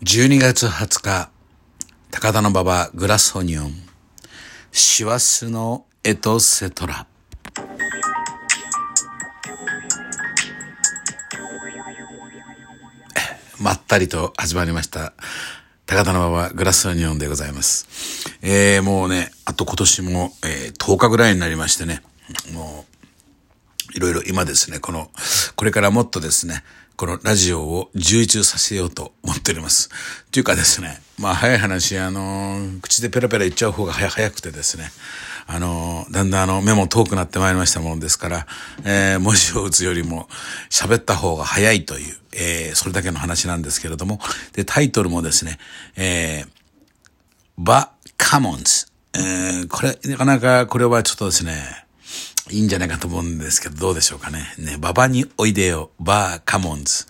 12月20日、高田の馬場グラスオニオン、師走のエトセトラ。まったりと始まりました。高田の馬場グラスオニオンでございます。えー、もうね、あと今年も、えー、10日ぐらいになりましてね、もう、いろいろ今ですね、この、これからもっとですね、このラジオを充実させようと思っております。というかですね、まあ早い話、あの、口でペラペラ言っちゃう方が早くてですね、あの、だんだんあの、目も遠くなってまいりましたものですから、えー、文字を打つよりも喋った方が早いという、えー、それだけの話なんですけれども、で、タイトルもですね、えー、バ・カモンズ。えー、これ、なかなかこれはちょっとですね、いいんじゃないかと思うんですけど、どうでしょうかね。ね、ババにおいでよ、バーカモンズ。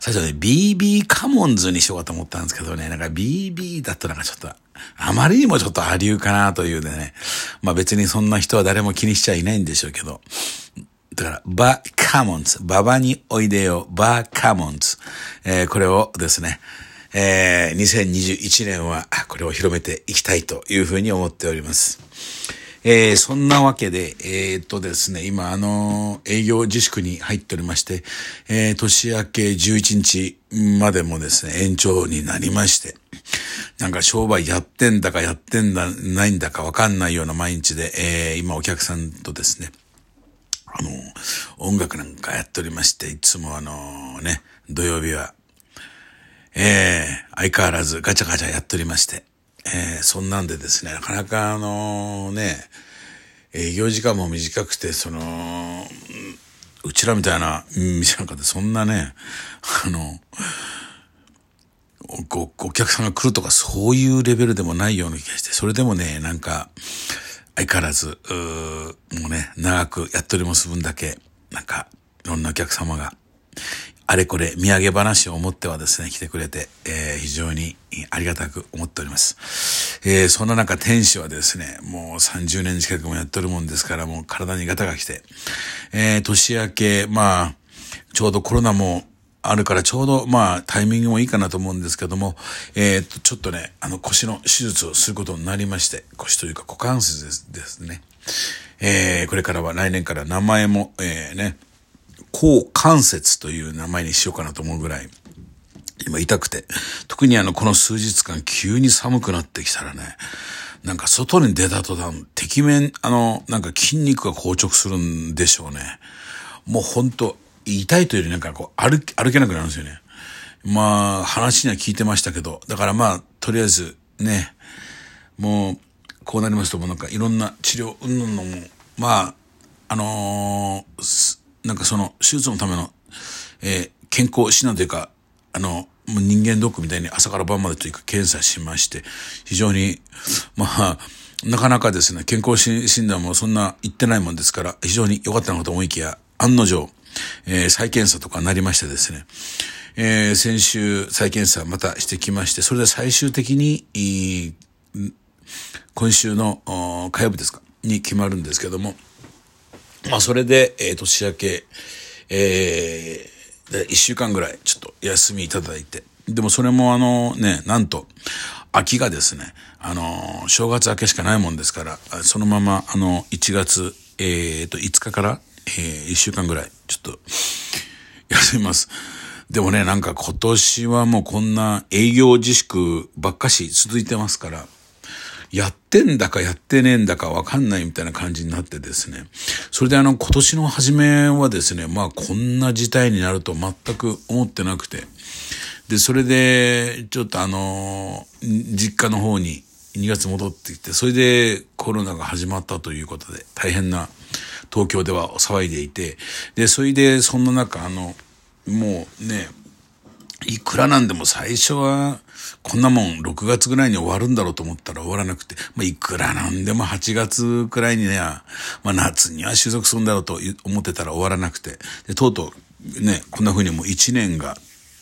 最初ね、BB カモンズにしようかと思ったんですけどね、なんか BB だとなんかちょっと、あまりにもちょっと波流かなというでね。まあ別にそんな人は誰も気にしちゃいないんでしょうけど。だから、バーカモンズ。ババにおいでよ、バーカモンズ。えー、これをですね、えー、2021年はこれを広めていきたいというふうに思っております。えー、そんなわけで、えー、っとですね、今、あのー、営業自粛に入っておりまして、えー、年明け11日までもですね、延長になりまして、なんか商売やってんだかやってんだ、ないんだかわかんないような毎日で、えー、今お客さんとですね、あの、音楽なんかやっておりまして、いつもあのね、土曜日は、えー、相変わらずガチャガチャやっておりまして、えー、そんなんでですね、なかなかあのね、営業時間も短くて、その、うちらみたいな店なんかでそんなね、あの、おお客さんが来るとかそういうレベルでもないような気がして、それでもね、なんか、相変わらず、もうね、長くやっております分だけ、なんか、いろんなお客様が、あれこれ土産話を思ってはですね、来てくれて、えー、非常にありがたく思っております。えー、そんな中、天使はですね、もう30年近くもやってるもんですから、もう体にガタが来て、えー、年明け、まあ、ちょうどコロナもあるからちょうど、まあ、タイミングもいいかなと思うんですけども、えー、っと、ちょっとね、あの、腰の手術をすることになりまして、腰というか股関節ですですね。えー、これからは来年から名前も、えー、ね、高関節という名前にしようかなと思うぐらい、今痛くて、特にあの、この数日間急に寒くなってきたらね、なんか外に出た途端、てきめん、あの、なんか筋肉が硬直するんでしょうね。もうほんと、痛いというよりなんかこう歩き、歩けなくなるんですよね。まあ、話には聞いてましたけど、だからまあ、とりあえずね、もう、こうなりますともうなんかいろんな治療、うんぬんのも、まあ、あのー、なんかその手術のための、えー、健康診断というか、あの、もう人間ドックみたいに朝から晩までというか検査しまして、非常に、まあ、なかなかですね、健康診断もそんな言ってないもんですから、非常に良かったのかと思いきや、案の定、えー、再検査とかなりましてですね、えー、先週再検査またしてきまして、それで最終的に、今週の火曜日ですか、に決まるんですけども、まあそれで、えー、年明け、えー、で、一週間ぐらいちょっと休みいただいて、でもそれもあのね、なんと、秋がですね、あの、正月明けしかないもんですから、そのままあの、1月、えー、と、5日から、えー、1週間ぐらい、ちょっと、休みます。でもね、なんか今年はもうこんな営業自粛ばっかし続いてますから、やってんだかやってねえんだかわかんないみたいな感じになってですね。それであの今年の初めはですね、まあこんな事態になると全く思ってなくて。で、それでちょっとあの、実家の方に2月戻ってきて、それでコロナが始まったということで大変な東京では騒いでいて、で、それでそんな中あの、もうね、いくらなんでも最初は、こんなもん6月ぐらいに終わるんだろうと思ったら終わらなくて、まあ、いくらなんでも8月くらいにね、まあ、夏には収束するんだろうと思ってたら終わらなくて、で、とうとうね、こんな風にもう1年が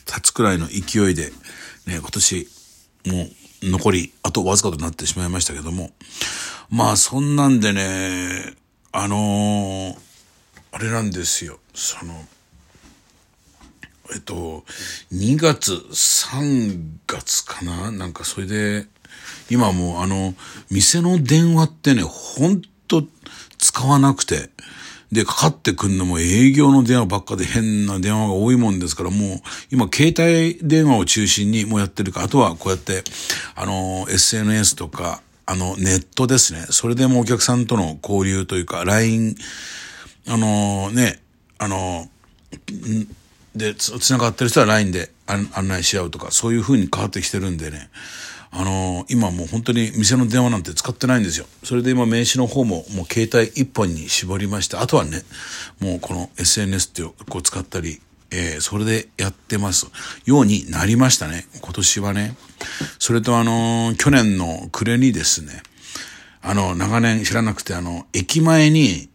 経つくらいの勢いで、ね、今年、もう残り、あとわずかとなってしまいましたけども、まあそんなんでね、あのー、あれなんですよ、その、えっと、2月、3月かな？なんかそれで、今もうあの、店の電話ってね、ほんと使わなくて、で、かかってくんのも営業の電話ばっかで変な電話が多いもんですから、もう、今、携帯電話を中心にもうやってるか、あとはこうやって、あの、SNS とか、あの、ネットですね。それでもお客さんとの交流というか、LINE、あのね、あの、で、つ、つながってる人は LINE で案内し合うとか、そういう風に変わってきてるんでね、あのー、今もう本当に店の電話なんて使ってないんですよ。それで今名刺の方ももう携帯一本に絞りまして、あとはね、もうこの SNS ってこう使ったり、えー、それでやってますようになりましたね。今年はね。それとあのー、去年の暮れにですね、あの、長年知らなくて、あの、駅前に、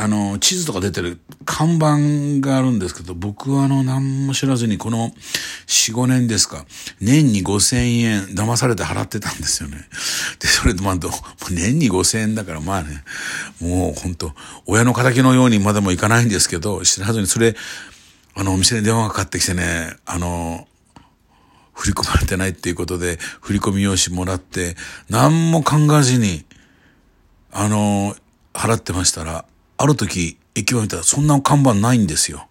あの、地図とか出てる看板があるんですけど、僕はあの、何も知らずにこの4、5年ですか、年に5000円騙されて払ってたんですよね。で、それとまあ、年に5000円だからまあね、もう本当親の仇のようにまでもいかないんですけど、知らずにそれ、あの、お店に電話がかかってきてね、あの、振り込まれてないっていうことで、振り込み用紙もらって、何も考えずに、あの、払ってましたら、ある時、駅を見たらそんな看板ないんですよ。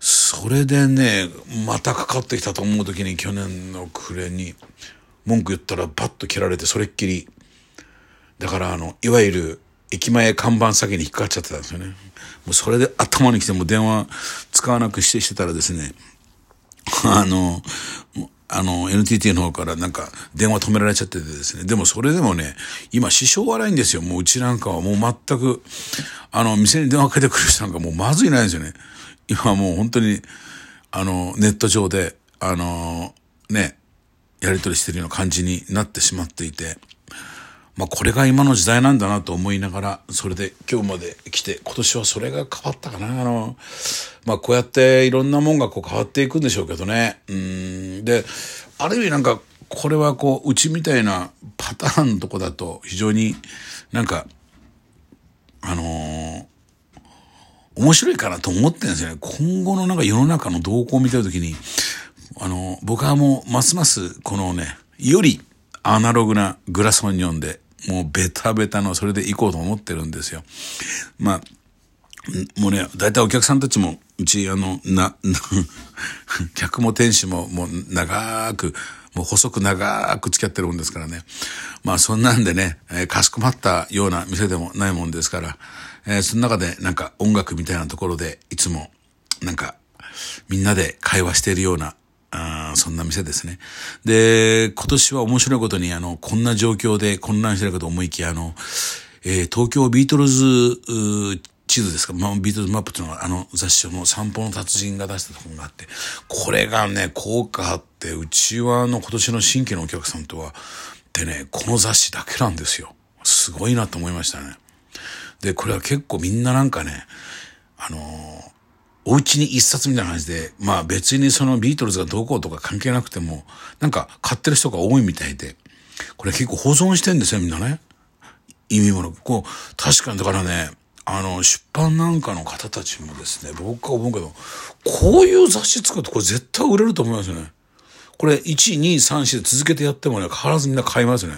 それでね、またかかってきたと思う時に去年の暮れに文句言ったらバッと切られてそれっきり。だからあの、いわゆる駅前看板先に引っかかっちゃってたんですよね。もうそれで頭に来ても電話使わなくしてしてたらですね、あの、あの、NTT の方からなんか電話止められちゃっててですね。でもそれでもね、今支障はないんですよ。もううちなんかはもう全く、あの、店に電話かけてくる人なんかもうまずいないんですよね。今もう本当に、あの、ネット上で、あの、ね、やり取りしてるような感じになってしまっていて、まあこれが今の時代なんだなと思いながら、それで今日まで来て、今年はそれが変わったかな。あの、まあこうやっていろんなもんがこう変わっていくんでしょうけどね。うん。で、ある意味なんか、これはこう、うちみたいなパターンのとこだと非常になんか、あのー、面白いかなと思ってるんですよね。今後のなんか世の中の動向を見てるときに、あの、僕はもうますますこのね、よりアナログなグラスオニオンでもうベタベタのそれで行こうと思ってるんですよ。まあ、もうね、大体お客さんたちも、うち、あの、な、客も店主ももう長く、もう細く長く付き合ってるもんですからね。まあそんなんでね、えー、かしこまったような店でもないもんですから、えー、その中でなんか音楽みたいなところでいつもなんかみんなで会話しているようなあそんな店ですね。で、今年は面白いことに、あの、こんな状況で混乱してるかと思いきや、あの、えー、東京ビートルズ、地図ですか、まあ、ビートルズマップっていうのは、あの雑誌の散歩の達人が出したところがあって、これがね、効果あって、うちはあの今年の新規のお客さんとは、でね、この雑誌だけなんですよ。すごいなと思いましたね。で、これは結構みんななんかね、あのーお家に一冊みたいな感じで、まあ別にそのビートルズがどうこうとか関係なくても、なんか買ってる人が多いみたいで、これ結構保存してんですよ、みんなね。意味もなく。こう、確かにだからね、あの、出版なんかの方たちもですね、僕は思うけど、こういう雑誌作るとこれ絶対売れると思いますよね。これ、1、2、3、4で続けてやってもね、変わらずみんな買いますね。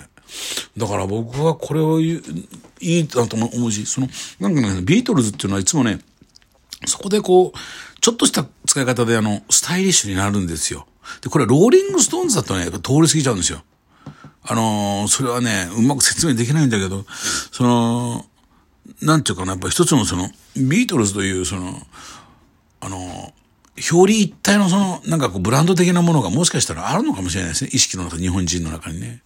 だから僕はこれをいいなと思うし、その、なんかね、ビートルズっていうのはいつもね、そこでこう、ちょっとした使い方であの、スタイリッシュになるんですよ。で、これはローリングストーンズだとね、通り過ぎちゃうんですよ。あのー、それはね、うまく説明できないんだけど、その、なんていうかな、やっぱ一つのその、ビートルズというその、あのー、表裏一体のその、なんかこう、ブランド的なものがもしかしたらあるのかもしれないですね。意識の中、日本人の中にね。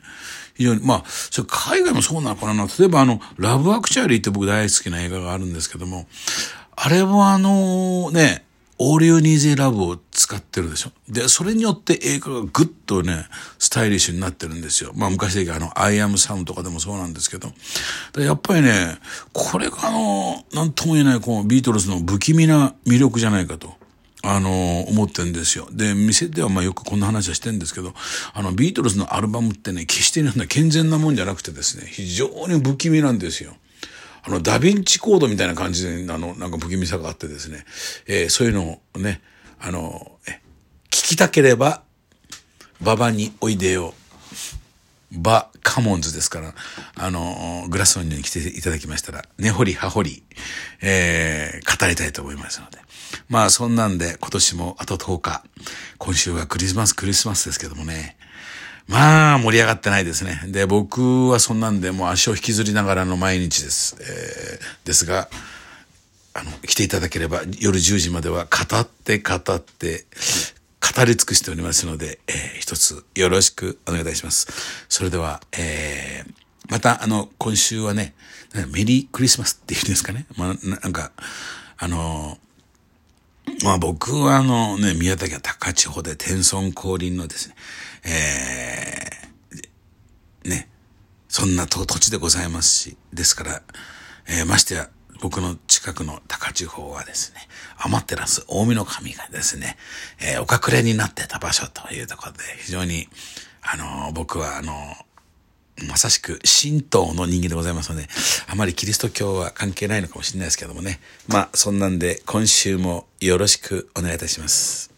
非常に、まあ、それ海外もそうなのかな。例えばあの、ラブアクチュアリーって僕大好きな映画があるんですけども、あれはあのね、All You Need Is Love を使ってるでしょ。で、それによって映画がぐっとね、スタイリッシュになってるんですよ。まあ昔で言うあの、アイアムサムとかでもそうなんですけど。やっぱりね、これがあの、なんとも言えないこのビートルズの不気味な魅力じゃないかと。あの、思ってんですよ。で、店ではまあよくこんな話はしてんですけど、あの、ビートルズのアルバムってね、決して健全なもんじゃなくてですね、非常に不気味なんですよ。あの、ダヴィンチコードみたいな感じで、あの、なんか不気味さがあってですね、えー、そういうのをね、あの、え、聞きたければ、馬場においでよ。バ・カモンズですから、あの、グラスオンに来ていただきましたら、根掘り葉掘り、えー、語りたいと思いますので。まあ、そんなんで、今年もあと10日、今週はクリスマス、クリスマスですけどもね、まあ、盛り上がってないですね。で、僕はそんなんで、もう足を引きずりながらの毎日です。えー、ですが、あの、来ていただければ、夜10時までは語って語って、語り尽くしておりますので、えー、一つよろしくお願いいたします。それでは、えー、また、あの、今週はね、メリークリスマスっていうんですかね。まあ、なんか、あの、まあ僕はあのね、宮崎は高千穂で天孫降臨のですね、えー、ね、そんな土地でございますし、ですから、えー、ましてや、僕の近くの高千穂はですね、アマテラス大見の神がですね、えー、お隠れになってた場所というところで、非常に、あのー、僕はあのー、まさしく神道の人間でございますので、あまりキリスト教は関係ないのかもしれないですけどもね。まあ、そんなんで今週もよろしくお願いいたします。